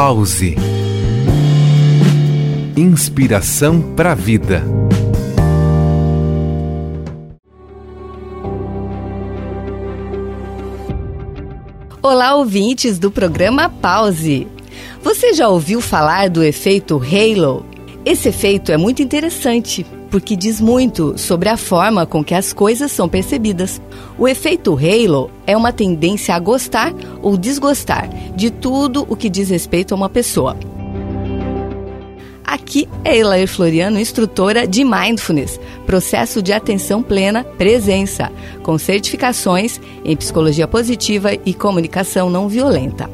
Pause. Inspiração para a vida. Olá, ouvintes do programa Pause. Você já ouviu falar do efeito Halo? Esse efeito é muito interessante porque diz muito sobre a forma com que as coisas são percebidas. O efeito halo é uma tendência a gostar ou desgostar de tudo o que diz respeito a uma pessoa. Aqui é Elair Floriano, instrutora de Mindfulness, processo de atenção plena presença, com certificações em psicologia positiva e comunicação não violenta.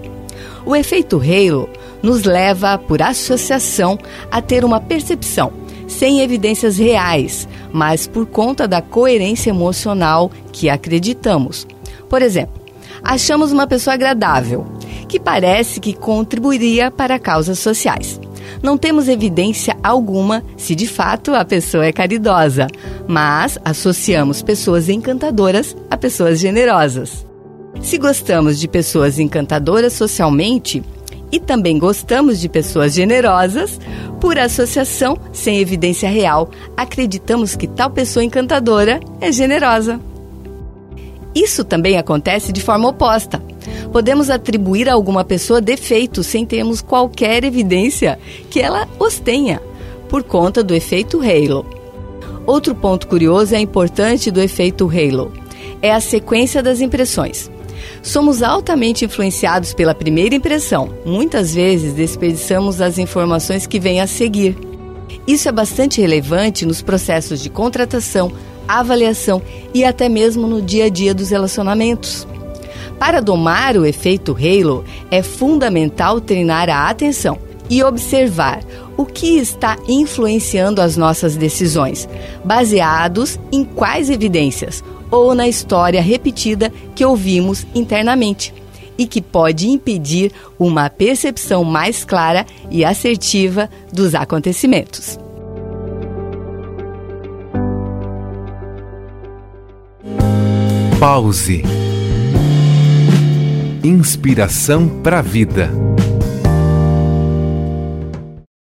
O efeito halo nos leva, por associação, a ter uma percepção sem evidências reais, mas por conta da coerência emocional que acreditamos. Por exemplo, achamos uma pessoa agradável, que parece que contribuiria para causas sociais. Não temos evidência alguma se de fato a pessoa é caridosa, mas associamos pessoas encantadoras a pessoas generosas. Se gostamos de pessoas encantadoras socialmente, e também gostamos de pessoas generosas, por associação, sem evidência real, acreditamos que tal pessoa encantadora é generosa. Isso também acontece de forma oposta. Podemos atribuir a alguma pessoa defeitos sem termos qualquer evidência que ela os tenha, por conta do efeito halo. Outro ponto curioso e importante do efeito halo é a sequência das impressões. Somos altamente influenciados pela primeira impressão. Muitas vezes desperdiçamos as informações que vêm a seguir. Isso é bastante relevante nos processos de contratação, avaliação e até mesmo no dia a dia dos relacionamentos. Para domar o efeito halo, é fundamental treinar a atenção e observar o que está influenciando as nossas decisões, baseados em quais evidências, ou na história repetida que ouvimos internamente e que pode impedir uma percepção mais clara e assertiva dos acontecimentos. Pause. Inspiração para a vida.